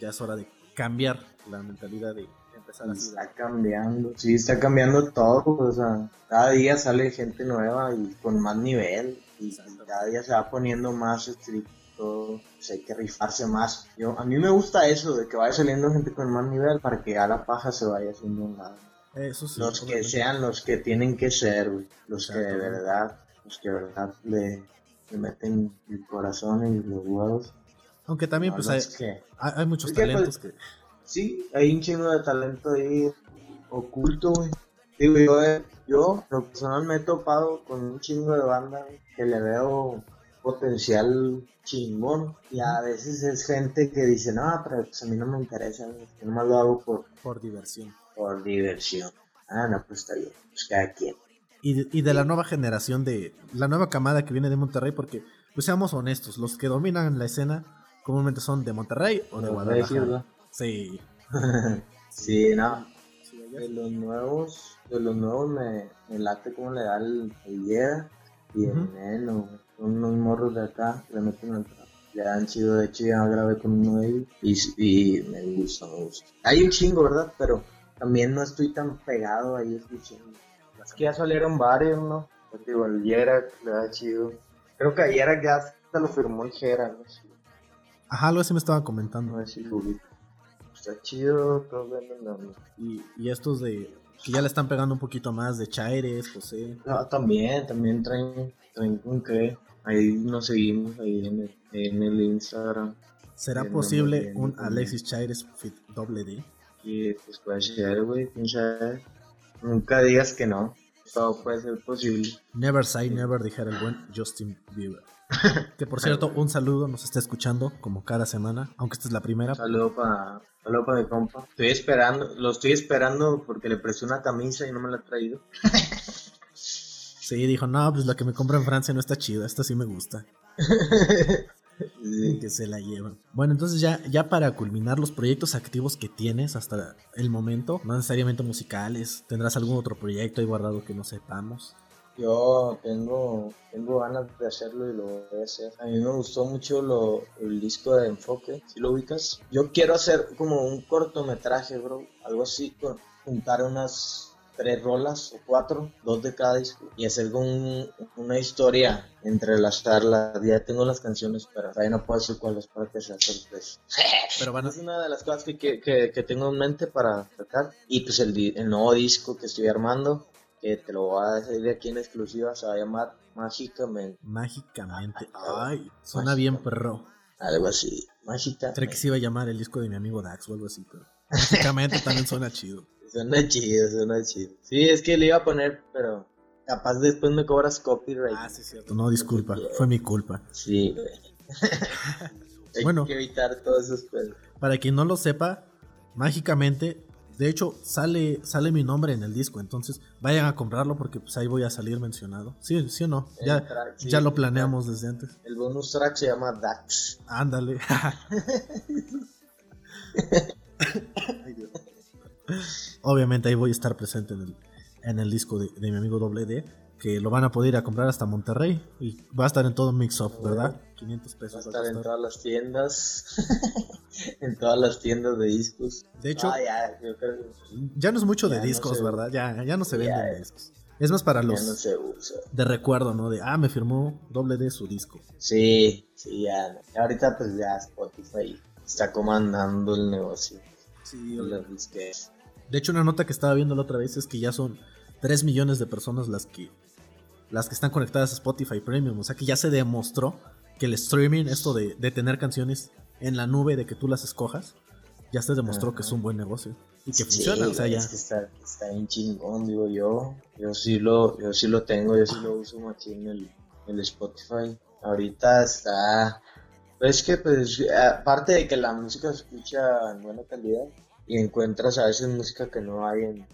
ya es hora de cambiar la mentalidad de empezar así. Está cambiando, sí, está cambiando todo, o sea, cada día sale gente nueva y con más nivel, y, y cada día se va poniendo más estricto, pues hay que rifarse más. Yo, a mí me gusta eso, de que vaya saliendo gente con más nivel para que a la paja se vaya haciendo un lado. Eso sí. los que sean los que tienen que ser, güey, los que de verdad, los que de verdad le, le meten el corazón y los huevos. Aunque también no pues hay, que- hay, muchos Es que, pues, talentos que... Sí, hay un chingo de talento ahí oculto, güey. Digo, yo, eh, yo, lo personal me he topado con un chingo de banda que le veo potencial chingón. Y a veces es gente que dice, no, pero pues a mí no me interesa. Yo nomás lo hago por, por diversión. por diversión. Ah, no, pues está bien. Pues cada quien. Y de, y de la nueva generación de la nueva camada que viene de Monterrey porque pues seamos honestos los que dominan la escena comúnmente son de Monterrey o de Guadalajara sí Sí, no. De los nuevos, de los nuevos me, me late como le da el, el y el Ujú. Neno, güey. Son unos morros de acá, le meten el trap. Le dan chido, de hecho ya grabé con uno de ellos y, y me gusta, me gusta. Hay un chingo, ¿verdad? Pero también no estoy tan pegado ahí escuchando. Es que ya salieron varios, ¿no? Pues digo, el Yera le da chido. Creo que ayer ya hasta lo firmó el Jera, no ajá algo así me estaban comentando no sé si. Está chido, y, y estos de que ya le están pegando un poquito más de Chaires José No, también, también traen, traen con que ahí nos seguimos ahí en el, en el Instagram. será posible un. Alexis Chaires fit doble D Y pues puede ser, güey. Nunca digas que no. Todo puede ser posible. Never say never dijera el buen Justin Bieber que por cierto un saludo nos está escuchando como cada semana aunque esta es la primera Saludo para saludo para mi compa. Estoy esperando, lo estoy esperando porque le presté una camisa y no me la ha traído. sí dijo no pues la que me compra en Francia no está chida esta sí me gusta Sí. Que se la llevan. Bueno, entonces ya, ya para culminar los proyectos activos que tienes hasta el momento, no necesariamente musicales, ¿tendrás algún otro proyecto ahí guardado que no sepamos? Yo tengo, tengo ganas de hacerlo y lo voy a hacer. A mí me gustó mucho lo, el disco de Enfoque, si lo ubicas. Yo quiero hacer como un cortometraje, bro. Algo así, con, juntar unas tres rolas o cuatro, dos de cada disco, y hacer un- una historia entre las charlas. Ya tengo las canciones, pero todavía no puedo decir cuáles para que sea sorpresa. Pero a, Es una de las cosas que, que, que- que tengo en mente para sacar. Y pues el, el nuevo disco que estoy armando, que te lo voy a decir aquí en exclusiva, se va a llamar Mágicamente. mágicamente. Ay, suena bien perro. Algo así. Mágica. Creo que se iba a llamar el disco de mi amigo Dax o algo así, pero mágicamente también suena chido. Suena chido, suena chido. Sí, es que le iba a poner, pero capaz después me cobras copyright. Ah, sí, cierto. No, disculpa, fue mi culpa. Sí, güey. Hay Bueno. que evitar todos esos pedos. Para quien no lo sepa, mágicamente, de hecho, sale, sale mi nombre en el disco, entonces vayan a comprarlo porque pues ahí voy a salir mencionado. ¿Sí, sí o no? El Ya, track, sí, ya lo planeamos desde antes. El bonus track se llama Dax. Ándale. Obviamente ahí voy a estar presente en el, en el disco de, de mi amigo Doble D, que lo van a poder ir a comprar hasta Monterrey y va a estar en todo Mix Up, ¿verdad? 500 Va a pesos. va a estar en todas las tiendas. en todas las tiendas de discos. De hecho, Ah, ya, yo creo que ya no es mucho de ya discos, ¿verdad? Ya, ya no se venden ya. discos. Es más para los no se usa. de recuerdo, ¿no? De, ah, me firmó Doble D su disco. Sí, sí, ya. Ahorita pues ya Spotify está comandando el negocio. Sí, de las disqueras. De hecho, una nota que estaba viendo la otra vez es que ya son 3 millones de personas las que las que están conectadas a Spotify Premium. O sea que ya se demostró que el streaming, esto de, de tener canciones en la nube, de que tú las escojas, ya se demostró que es un buen negocio. Y que Sí, funciona, o sea, ya. Es que está, está bien chingón, digo yo. Yo sí lo, yo sí lo tengo, yo sí lo uso aquí en el, el Spotify. Ahorita está. Pues que, pues, aparte de que la música se escucha en buena calidad y encuentras a veces música que no hay en,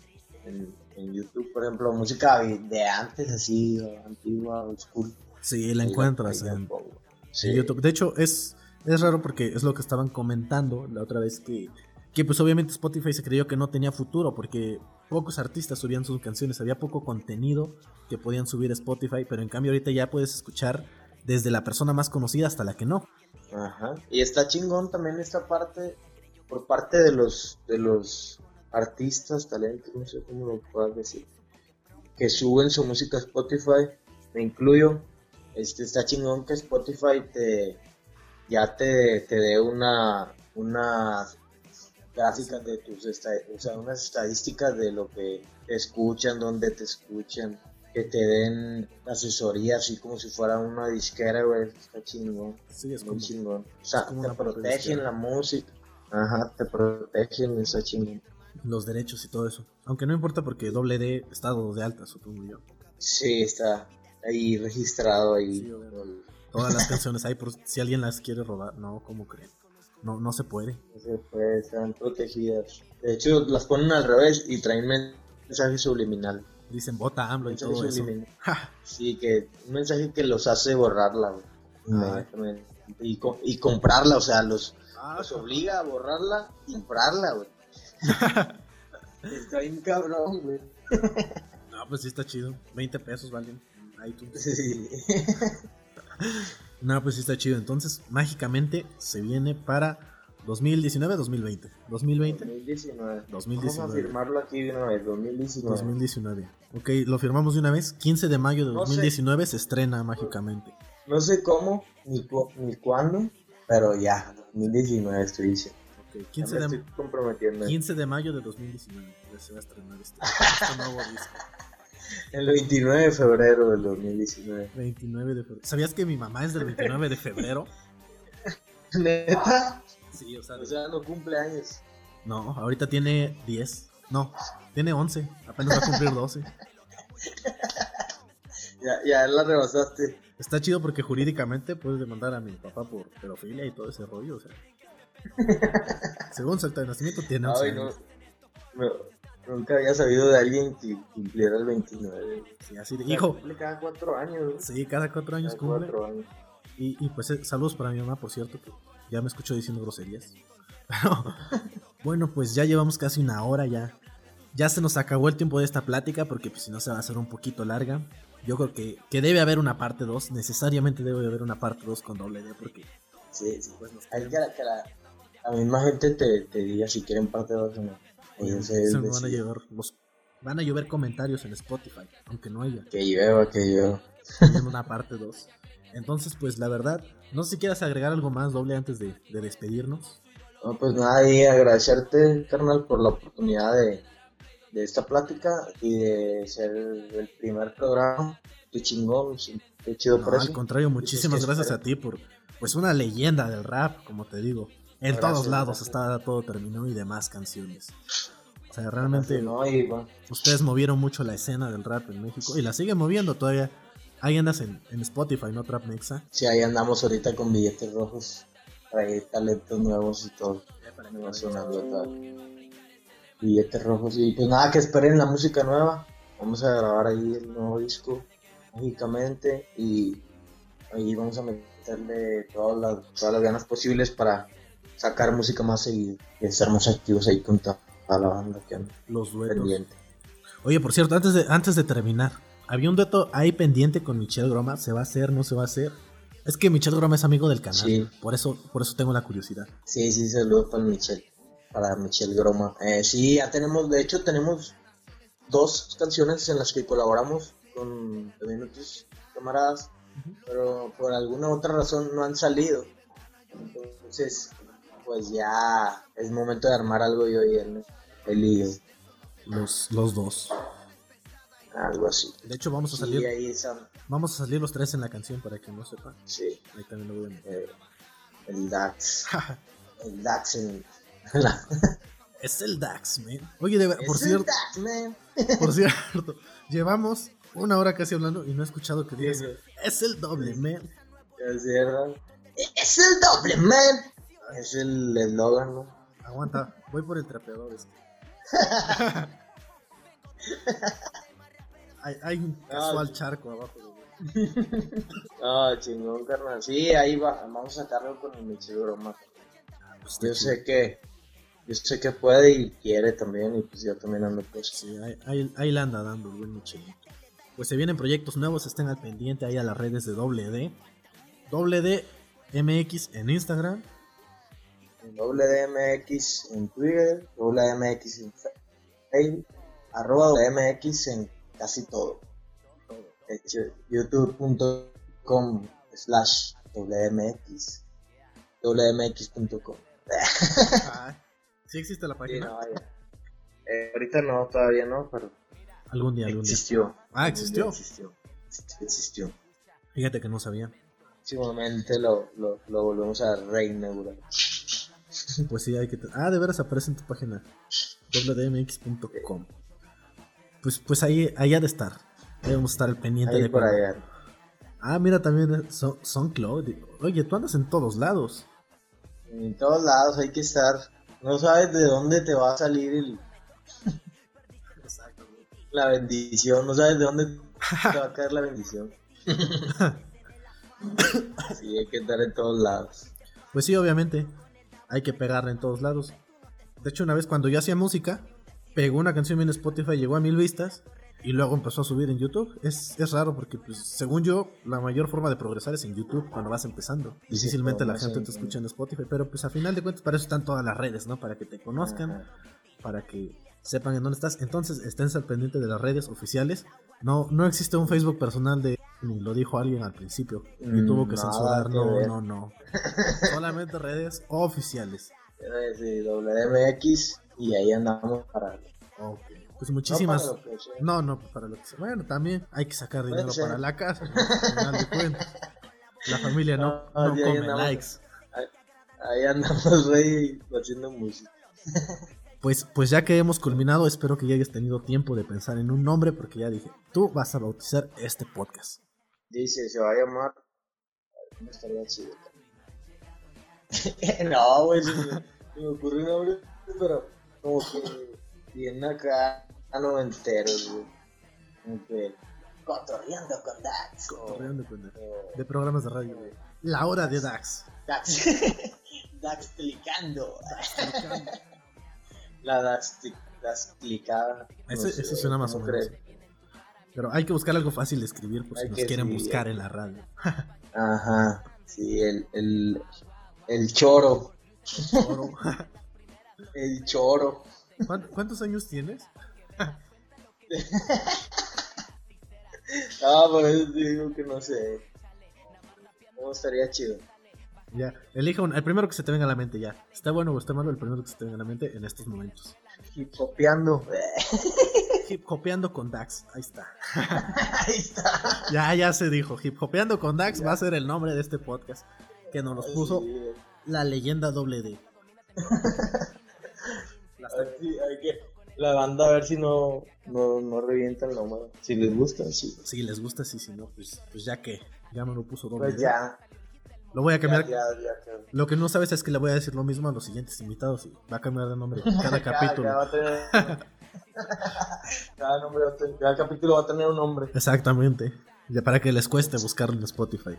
en, en YouTube, por ejemplo, música de antes, así, antigua, old school. Sí, la encuentras la en, pongo. en Sí. YouTube. De hecho, es, es raro porque es lo que estaban comentando la otra vez que, que pues obviamente Spotify se creyó que no tenía futuro porque pocos artistas subían sus canciones, había poco contenido que podían subir a Spotify, pero en cambio ahorita ya puedes escuchar desde la persona más conocida hasta la que no. Ajá. Y está chingón también esta parte por parte de los de los artistas, talentos, no sé cómo lo puedas decir, que suben su música a Spotify, me incluyo. Este está chingón que Spotify te ya te, te dé una unas gráficas de tus o sea, unas estadísticas de lo que te escuchan, dónde te escuchan, que te den asesoría así como si fuera una disquera, güey, está chingón. Sí, es Muy como, chingón. O sea, te protegen la música. Ajá, te protegen, está chingón. los derechos y todo eso. Aunque no importa porque doble D está de alta, supongo yo. Sí, está ahí registrado ahí. Sí. Todas las canciones ahí por si alguien las quiere robar. No, ¿cómo creen? No, no se puede. No se puede, están protegidas. De hecho, las ponen al revés y traen mensaje subliminal. Dicen bota AMLO y todo eso. subliminal. Ja, Sí, que un mensaje que los hace borrarla, güey. Y comprarla, o sea, los, Ah, los obliga a borrarla y comprarla, güey. Está bien cabrón, güey. No, pues sí está chido. 20 pesos valen. iTunes. Sí. No, pues sí está chido. Entonces, mágicamente se viene para 2019, 2020. 2020, 2019. 2019. Vamos a firmarlo aquí de una vez, 2019. 2019. Ok, lo firmamos de una vez. 15 de mayo de No sé. 2019 se estrena mágicamente. No sé cómo ni, cu- ni cuándo, pero ya, 2019 estoy diciendo. Ok, Ya 15 me de, estoy comprometiendo. 15 de mayo de 2019 ya se va a estrenar este, este nuevo disco. El 29 de febrero del 2019. 29 de febrero. ¿Sabías que mi mamá es del 29 de febrero? ¿Neta? Sí, o sea, O sea, no cumple años. no, ahorita tiene 10. No, tiene 11. Apenas va a cumplir 12. Ya, ya la rebasaste. Está chido porque jurídicamente puedes demandar a mi papá por pedofilia y todo ese rollo, o sea. Según su acta de nacimiento tiene 11 Ay, no. años. No, Nunca había sabido de alguien que cumpliera el 29. Sí, así de, hijo, Cumple cada cuatro años. sí, cada cuatro años Cada cumple. cuatro años. Y, y pues eh, saludos para mi mamá, por cierto, que ya me escucho diciendo groserías. Pero bueno, pues ya llevamos casi una hora ya. Ya se nos acabó el tiempo de esta plática porque pues, si no se va a hacer un poquito larga. Yo creo que, que debe haber una parte 2, necesariamente debe haber una parte 2 con doble D porque Sí, sí. Hay que, la, que la, la misma gente te, te diga si quieren parte 2 o no. Ellos se me van a llevar los van a llover comentarios en Spotify, aunque no haya. Que llueva, que llueva. una parte 2. Entonces, pues la verdad, no sé si quieras agregar algo más doble antes de, de despedirnos. No, pues nada, y agradecerte, carnal, por la oportunidad de, de esta plática y de ser el primer programa. Qué chingón, sí, qué chido por No, eso. al contrario, muchísimas que gracias espero. a ti por pues una leyenda del rap, como te digo. En Gracias, todos lados gracias. está todo terminó y demás canciones. O sea, realmente No, y bueno, ustedes movieron mucho la escena del rap en México y la siguen moviendo todavía. Ahí andas en, en Spotify, ¿no? Trap Mexa. sí, ahí andamos ahorita con billetes rojos. Trae talentos nuevos y todo. Emocionando todo. Billetes rojos y pues nada, que esperen la música nueva. Vamos a grabar ahí el nuevo disco, mágicamente, y ahí vamos a meterle todas las, todas las ganas posibles para sacar música más y estar más activos ahí con toda la banda que anda Los pendiente. Oye, por cierto, antes de, antes de terminar, había un dueto ahí pendiente con Michelle Groma. ¿Se va a hacer? ¿No se va a hacer? Es que Michelle Groma es amigo del canal. Sí. Por eso, por eso tengo la curiosidad. Sí, sí, saludos para Michelle, para Michelle Groma. Eh, sí, ya tenemos, de hecho tenemos dos canciones en las que colaboramos con también otros camaradas, pero por alguna otra razón no han salido. Entonces, pues ya es momento de armar algo yo y él, él y yo, Los, los dos. algo así. De hecho, vamos a Sí, salir, ahí esa- vamos a salir los tres en la canción para que no sepan. sí, Ahí también lo voy a meter. eh, el Dax, el Dax en es el Dax, man. Oye, de por Es el cierto, Dax, man. por cierto, llevamos una hora casi hablando y no he escuchado que digas, Sí, es el doble, man. Es el doble, man. Es el eslogan, ¿no? Aguanta, voy por el trapeador este. hay, hay un casual charco abajo. güey. Ah, chingón, carnal. Sí, ahí va. Vamos a sacarlo con el. Pues está Yo sé que. Yo sé que puede y quiere también. Y pues yo también ando pues. Sí, ahí, ahí, ahí la anda dando el buen Michelito. Pues se vienen proyectos nuevos, estén al pendiente ahí a las redes de doble D. Doble D MX en Instagram. WDMX en Twitter, WDMX en Facebook, arroba WDMX en casi todo. Youtube.com slash WDMX, WDMX.com. sí existe la Sí, página. no. Eh, ahorita no, todavía no, pero Algún día, algún día. existió. Ah, existió. Existió. Existió. Fíjate que no sabía. Próximamente lo, lo, lo volvemos a reinaugurar. Pues sí, hay que... Ah, de veras aparece en tu página. wdmx.com. Pues, pues ahí, ahí ha de estar. Debemos estar al pendiente Ahí de por cuando- allá. Ah, mira también son, son Claude. Oye, tú andas en todos lados. En todos lados hay que estar. No sabes de dónde te va a salir el, la bendición. No sabes de dónde te va a caer la bendición. sí, hay que estar en todos lados. Pues sí, obviamente. Hay que pegarla en todos lados. De hecho, una vez cuando yo hacía música, pegó una canción en Spotify, llegó a mil vistas y luego empezó a subir en YouTube. Es, es raro porque, pues, según yo, la mayor forma de progresar es en YouTube cuando vas empezando. Difícilmente la gente en- te escucha en Spotify, pero pues a final de cuentas para eso están todas las redes, ¿no? Para que te conozcan, para que sepan en dónde estás. Entonces, esténse al pendiente de las redes oficiales. No, no existe un Facebook personal de... Ni lo dijo alguien al principio. Y Mm, tuvo que censurar. que No, no, no. Solamente redes oficiales. WMX y ahí andamos para. Ok. Pues no muchísimas. para lo que sea. No, no, para lo que sea. Bueno, también hay que sacar dinero para la casa. ¿no? Al final de cuentas. La familia no, no ahí come andamos. likes. Ahí andamos, güey, haciendo música. Pues, pues ya que hemos culminado, espero que ya hayas tenido tiempo de pensar en un nombre, porque ya dije, tú vas a bautizar este podcast. Dice, se va a llamar. ¿Cómo estaría chido? no, güey, se me, me ocurrió un nombre, pero como que bien acá, a noventeros, güey. Como que. Cotorreando con Dax. o- Corriendo con el- o- De programas de radio. de La hora de Dax. Dax. Dax clicando. La Dax, Dax clicada. no sé, eso suena más o ¿cómo menos. Pero hay que buscar algo fácil de escribir por si nos quieren escribir. buscar en la radio. Ajá. Sí, el, el, el choro. Oro. El choro. ¿Cuán- ¿Cuántos años tienes? Ah, por eso te digo que no sé. ¿Cómo estaría chido? Ya, elija un- el primero que se te venga a la mente ya. Está bueno o está malo el primero que se te venga a la mente en estos momentos. Hip hopeando. Hip hopeando con Dax, ahí está. Ahí está. Ya, ya se dijo, hip hopeando con Dax va a ser el nombre de este podcast. Que nos los puso Sí, la leyenda doble D. a ver si hay que. La banda a ver si no, no, no revienta el número. Si les gusta, sí. Si les gusta, sí, si no, pues, pues ya que ya me lo puso doble Pues ya. Lo voy a Ya, cambiar. ya, ya. que- Lo que no sabes es que le voy a decir lo mismo a los siguientes invitados y va a cambiar de nombre cada capítulo. Cada, nombre va a tener- cada capítulo va a tener un nombre. Exactamente. Ya para que les cueste buscarlo en Spotify.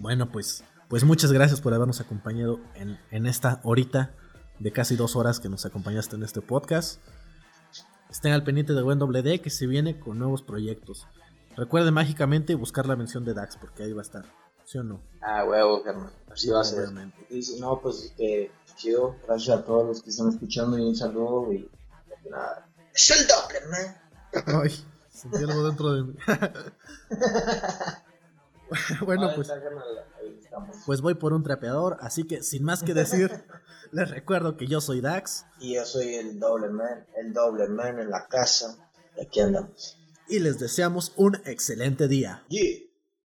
Bueno, pues, pues muchas gracias por habernos acompañado en, en esta horita de casi dos horas que nos acompañaste en este podcast. Estén al pendiente de Buen Doble D que se viene con nuevos proyectos. Recuerden mágicamente buscar la mención de Dax porque ahí va a estar. ¿Sí o no? Ah, huevo, carnal. Así va a ser. Dice, no, pues que chido. Gracias a todos los que están escuchando y un saludo. Y nada. Es el doble, man. Ay, sentí algo dentro de mí. bueno, pues, pues voy por un trapeador, así que sin más que decir, les recuerdo que yo soy Dax Y yo soy el doble man, el doble man en la casa. Aquí andamos. y les deseamos un excelente día. Yeah.